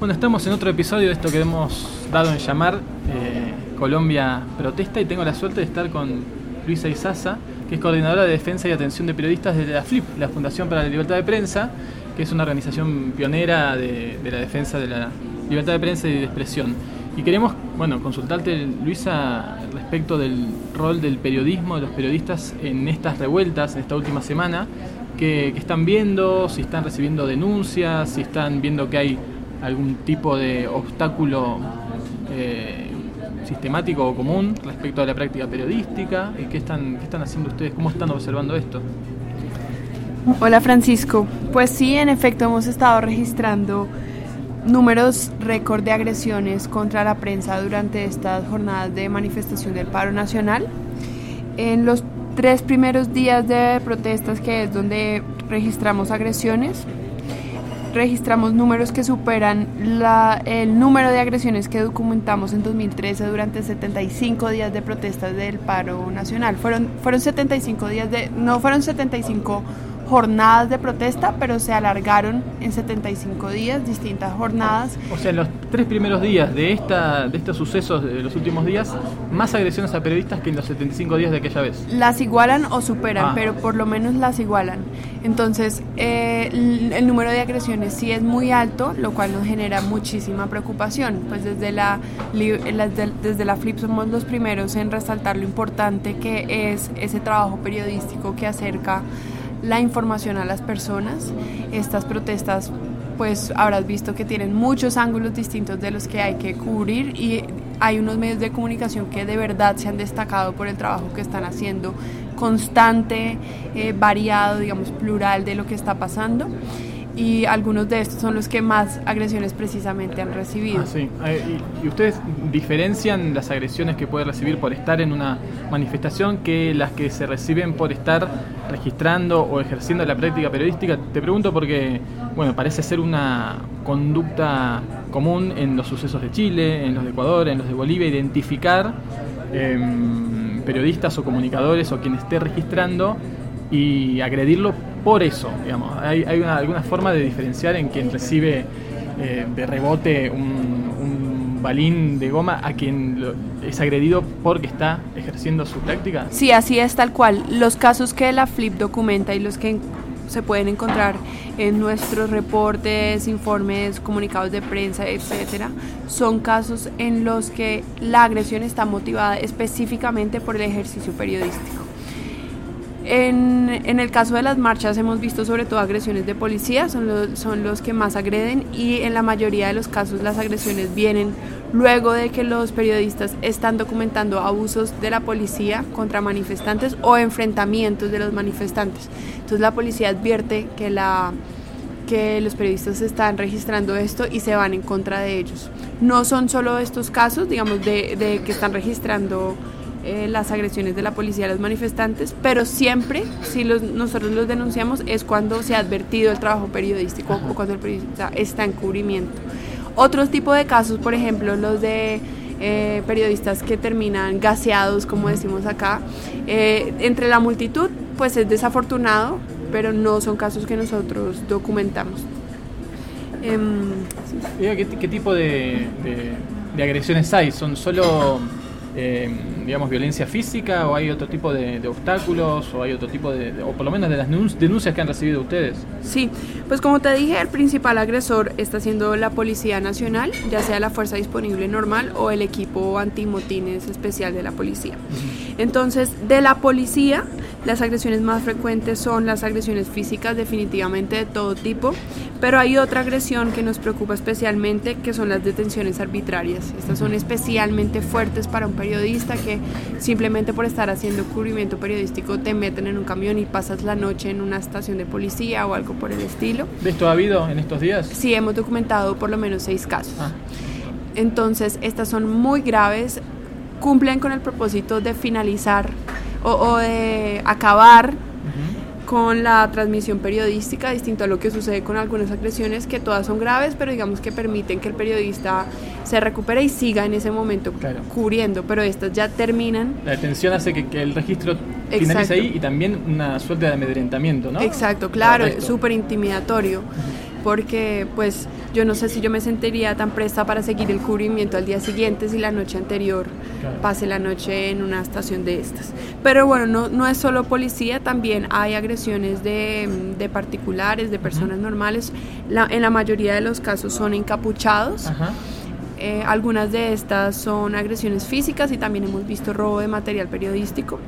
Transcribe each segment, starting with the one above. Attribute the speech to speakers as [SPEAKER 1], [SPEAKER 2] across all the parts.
[SPEAKER 1] Bueno, estamos en otro episodio de esto que hemos dado en llamar eh, Colombia Protesta y tengo la suerte de estar con Luisa Isaza, que es coordinadora de defensa y atención de periodistas de la FLIP, la Fundación para la Libertad de Prensa, que es una organización pionera de, la defensa de la libertad de prensa y de expresión. Y queremos, bueno, consultarte, Luisa, respecto del rol del periodismo, de los periodistas en estas revueltas, en esta última semana, que, están viendo, si están recibiendo denuncias, si están viendo que hay algún tipo de obstáculo eh, sistemático o común respecto a la práctica periodística y qué están, qué están haciendo ustedes, cómo están observando esto.
[SPEAKER 2] Hola Francisco, pues sí, en efecto hemos estado registrando números récord de agresiones contra la prensa durante estas jornadas de manifestación del paro nacional. En los tres primeros días de protestas, que es donde registramos agresiones, registramos números que superan la, el número de agresiones que documentamos en 2013 durante 75 días de protestas del paro nacional. Fueron, fueron 75 días de, no fueron 75 jornadas de protesta, pero se alargaron en 75 días, distintas jornadas.
[SPEAKER 1] O sea, en los tres primeros días de, esta, de estos sucesos de los últimos días, más agresiones a periodistas que en los 75 días de aquella vez.
[SPEAKER 2] Las igualan o superan, ah. pero por lo menos las igualan. Entonces, eh, el, número de agresiones sí es muy alto, lo cual nos genera muchísima preocupación. Pues desde la, desde la FLIP somos los primeros en resaltar lo importante que es ese trabajo periodístico que acerca la información a las personas. Estas protestas pues habrás visto que tienen muchos ángulos distintos de los que hay que cubrir y hay unos medios de comunicación que de verdad se han destacado por el trabajo que están haciendo, constante, eh, variado, digamos, plural de lo que está pasando y algunos de estos son los que más agresiones precisamente han recibido.
[SPEAKER 1] Ah, sí. Eh, ¿Y ustedes diferencian las agresiones que puede recibir por estar en una manifestación que las que se reciben por estar registrando o ejerciendo la práctica periodística? Te pregunto porque, bueno, parece ser una conducta común en los sucesos de Chile, en los de Ecuador, en los de Bolivia, identificar em, periodistas o comunicadores o quien esté registrando y agredirlo por eso, digamos. Hay, alguna forma de diferenciar en quien recibe eh, de rebote un, balín de goma a quien es agredido porque está ejerciendo su práctica?
[SPEAKER 2] Sí, así es tal cual. Los casos que la FLIP documenta y los que se pueden encontrar en nuestros reportes, informes, comunicados de prensa, etcétera, son casos en los que la agresión está motivada específicamente por el ejercicio periodístico. En, en, el caso de las marchas hemos visto sobre todo agresiones de policía, son, los que más agreden y en la mayoría de los casos las agresiones vienen luego de que los periodistas están documentando abusos de la policía contra manifestantes o enfrentamientos de los manifestantes. Entonces la policía advierte que, la, que los periodistas están registrando esto y se van en contra de ellos. No son solo estos casos, digamos, de que están registrando eh, las agresiones de la policía a los manifestantes, pero siempre, si los, nosotros los denunciamos, es cuando se ha advertido el trabajo periodístico o cuando el periodista está en cubrimiento. Otros tipos de casos, por ejemplo, los de eh, periodistas que terminan gaseados, como decimos acá, eh, entre la multitud, pues es desafortunado, pero no son casos que nosotros documentamos.
[SPEAKER 1] Em, ¿Qué, tipo de, de agresiones hay? ¿Son solo eh, digamos, violencia física o hay otro tipo de, obstáculos o hay otro tipo de, o por lo menos de las denuncias que han recibido ustedes?
[SPEAKER 2] Sí, pues como te dije, el principal agresor está siendo la Policía Nacional, ya sea la Fuerza Disponible Normal o el equipo antimotines especial de la policía. Entonces, de la policía, las agresiones más frecuentes son las agresiones físicas, definitivamente de todo tipo, pero hay otra agresión que nos preocupa especialmente, que son las detenciones arbitrarias. Estas son especialmente fuertes para un periodista que simplemente por estar haciendo cubrimiento periodístico te meten en un camión y pasas la noche en una estación de policía o algo por el estilo.
[SPEAKER 1] ¿De esto ha habido en estos días?
[SPEAKER 2] Sí, hemos documentado por lo menos seis casos. Ah. Entonces, estas son muy graves, cumplen con el propósito de finalizar o, de acabar con la transmisión periodística, distinto a lo que sucede con algunas agresiones que todas son graves, pero digamos que permiten que el periodista se recupere y siga en ese momento cubriendo, pero estas ya terminan.
[SPEAKER 1] La detención hace que, el registro finalice ahí y también una suerte de amedrentamiento, ¿no?
[SPEAKER 2] Exacto, claro, súper intimidatorio. Porque pues yo no sé si yo me sentiría tan presta para seguir el cubrimiento al día siguiente si la noche anterior pase la noche en una estación de estas. Pero bueno, no, no es solo policía, también hay agresiones de, de particulares, de personas normales. La, en la mayoría de los casos son encapuchados. Eh, algunas de estas son agresiones físicas y también hemos visto robo de material periodístico.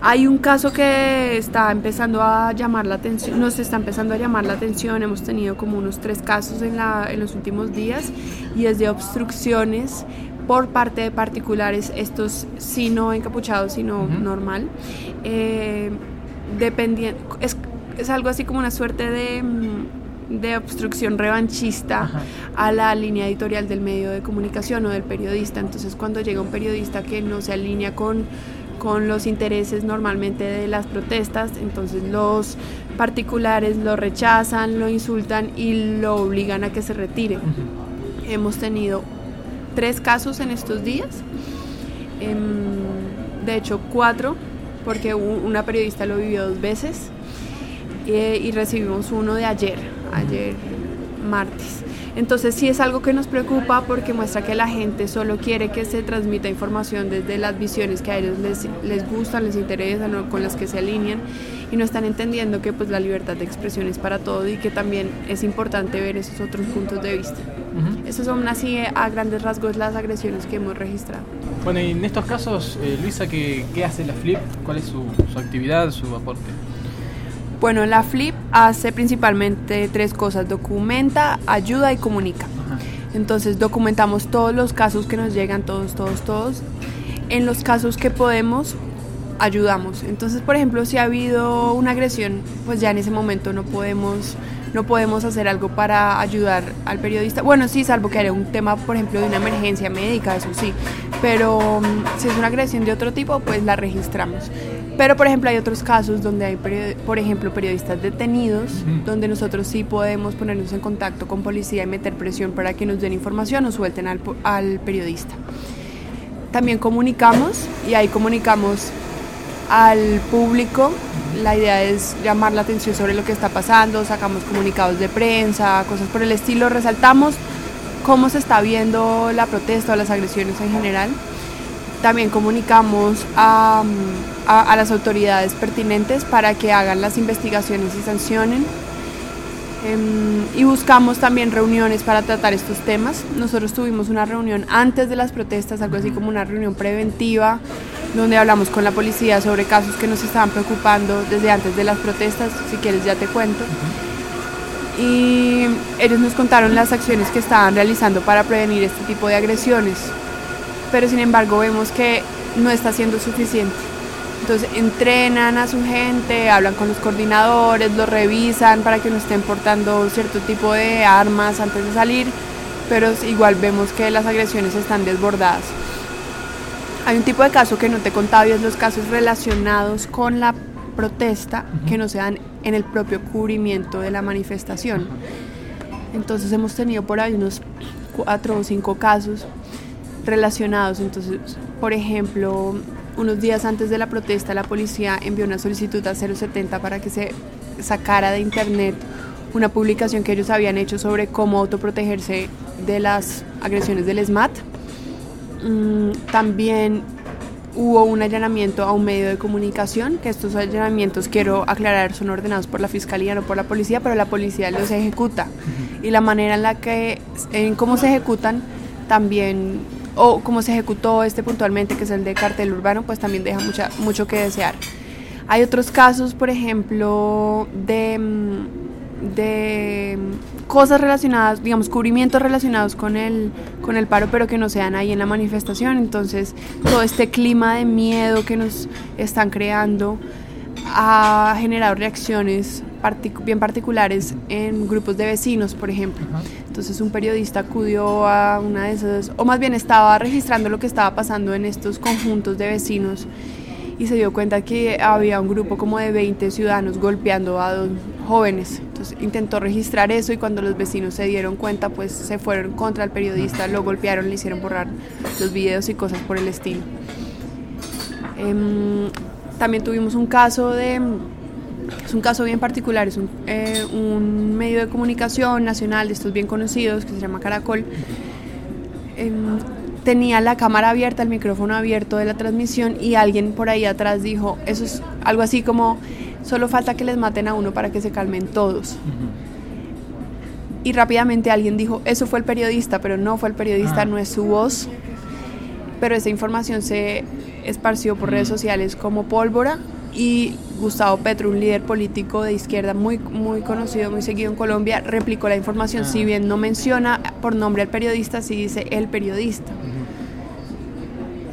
[SPEAKER 2] Hay un caso que está empezando a llamar la atención, nos está empezando a llamar la atención, hemos tenido como unos tres casos en, la, en los últimos días y es de obstrucciones por parte de particulares, estos sí no encapuchados, sino normal. Eh, es, es, algo así como una suerte de, mm, de obstrucción revanchista a la línea editorial del medio de comunicación o del periodista. Entonces cuando llega un periodista que no se alinea con con los intereses normalmente de las protestas, entonces los particulares lo rechazan, lo insultan y lo obligan a que se retire. Hemos tenido tres casos en estos días, em, de hecho cuatro, porque una periodista lo vivió dos veces eh, y recibimos uno de ayer, ayer martes. Entonces sí es algo que nos preocupa porque muestra que la gente solo quiere que se transmita información desde las visiones que a ellos les, les gustan, les interesan o con las que se alinean y no están entendiendo que pues la libertad de expresión es para todo y que también es importante ver esos otros puntos de vista. Esas son así a grandes rasgos las agresiones que hemos registrado.
[SPEAKER 1] Bueno, y en estos casos, eh, Luisa, ¿qué, ¿qué, hace la FLIP? ¿Cuál es su, su actividad, su aporte?
[SPEAKER 2] Bueno, la Flip hace principalmente tres cosas, documenta, ayuda y comunica. Entonces documentamos todos los casos que nos llegan, todos, todos, todos. En los casos que podemos, ayudamos. Entonces, por ejemplo, si ha habido una agresión, pues ya en ese momento no podemos no podemos hacer algo para ayudar al periodista. Bueno, sí, salvo que haya un tema, por ejemplo, de una emergencia médica, eso sí. Pero mm, si es una agresión de otro tipo, pues la registramos. Pero, por ejemplo, hay otros casos donde hay, por ejemplo, periodistas detenidos, donde nosotros sí podemos ponernos en contacto con policía y meter presión para que nos den información o suelten al, al periodista. También comunicamos y ahí comunicamos al público. La idea es llamar la atención sobre lo que está pasando, sacamos comunicados de prensa, cosas por el estilo, resaltamos cómo se está viendo la protesta o las agresiones en general también comunicamos a, las autoridades pertinentes para que hagan las investigaciones y sancionen. Em, y buscamos también reuniones para tratar estos temas. Nosotros tuvimos una reunión antes de las protestas, algo así como una reunión preventiva, donde hablamos con la policía sobre casos que nos estaban preocupando desde antes de las protestas. Si quieres ya te cuento. Y ellos nos contaron las acciones que estaban realizando para prevenir este tipo de agresiones pero sin embargo vemos que no está siendo suficiente. Entonces entrenan a su gente, hablan con los coordinadores, lo revisan para que no estén portando cierto tipo de armas antes de salir, pero igual vemos que las agresiones están desbordadas. Hay un tipo de caso que no te he contado y es los casos relacionados con la protesta que no se dan en el propio cubrimiento de la manifestación. Entonces hemos tenido por ahí unos cuatro o cinco casos relacionados. Entonces, por ejemplo, unos días antes de la protesta, la policía envió una solicitud a 070 para que se sacara de internet una publicación que ellos habían hecho sobre cómo autoprotegerse de las agresiones del SMAT. Mm, también hubo un allanamiento a un medio de comunicación, que estos allanamientos, quiero aclarar, son ordenados por la fiscalía, no por la policía, pero la policía los ejecuta. Y la manera en la que, en cómo se ejecutan, también o como se ejecutó este puntualmente, que es el de cartel urbano, pues también deja mucha, mucho que desear. Hay otros casos, por ejemplo, de, mm, de cosas relacionadas, digamos, cubrimientos relacionados con el, con el paro, pero que no sean ahí en la manifestación. Entonces, todo este clima de miedo que nos están creando ha generado reacciones bien particulares en grupos de vecinos, por ejemplo. Entonces un periodista acudió a una de esas, o más bien estaba registrando lo que estaba pasando en estos conjuntos de vecinos y se dio cuenta que había un grupo como de 20 ciudadanos golpeando a dos jóvenes. Entonces intentó registrar eso y cuando los vecinos se dieron cuenta, pues se fueron contra el periodista, lo golpearon, le hicieron borrar los videos y cosas por el estilo. Em, también tuvimos un caso de Es un caso bien particular, es un, eh, un medio de comunicación nacional de estos bien conocidos que se llama Caracol. Em, tenía la cámara abierta, el micrófono abierto de la transmisión y alguien por ahí atrás dijo, eso es algo así como, solo falta que les maten a uno para que se calmen todos. Y rápidamente alguien dijo, eso fue el periodista, pero no fue el periodista,
[SPEAKER 1] Ah.
[SPEAKER 2] no es su voz. Pero esa información se esparció por redes
[SPEAKER 1] Mm.
[SPEAKER 2] sociales como pólvora y Gustavo Petro, un líder político de izquierda muy, muy conocido, muy seguido en Colombia, replicó la información.
[SPEAKER 1] Ah.
[SPEAKER 2] Si bien no menciona por nombre al periodista, sí dice el periodista.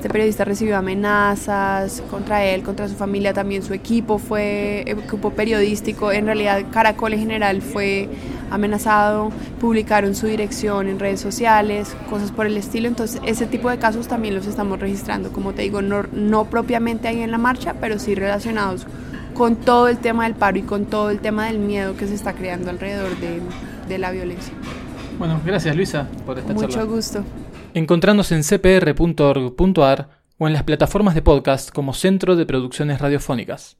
[SPEAKER 2] Este periodista recibió amenazas contra él, contra su familia, también su equipo fue equipo periodístico. En realidad, Caracol en general fue amenazado, publicaron su dirección en redes sociales, cosas por el estilo. Entonces, ese tipo de casos también los estamos registrando, como te digo, no, no propiamente ahí en la marcha, pero sí relacionados con todo el tema del paro y con todo el tema del miedo que se está creando alrededor de, de la violencia.
[SPEAKER 1] Bueno, gracias Luisa por esta
[SPEAKER 2] Mucho
[SPEAKER 1] charla.
[SPEAKER 2] gusto.
[SPEAKER 1] Encontrándonos en cpr.org.ar o en las plataformas de podcast como Centro de Producciones Radiofónicas.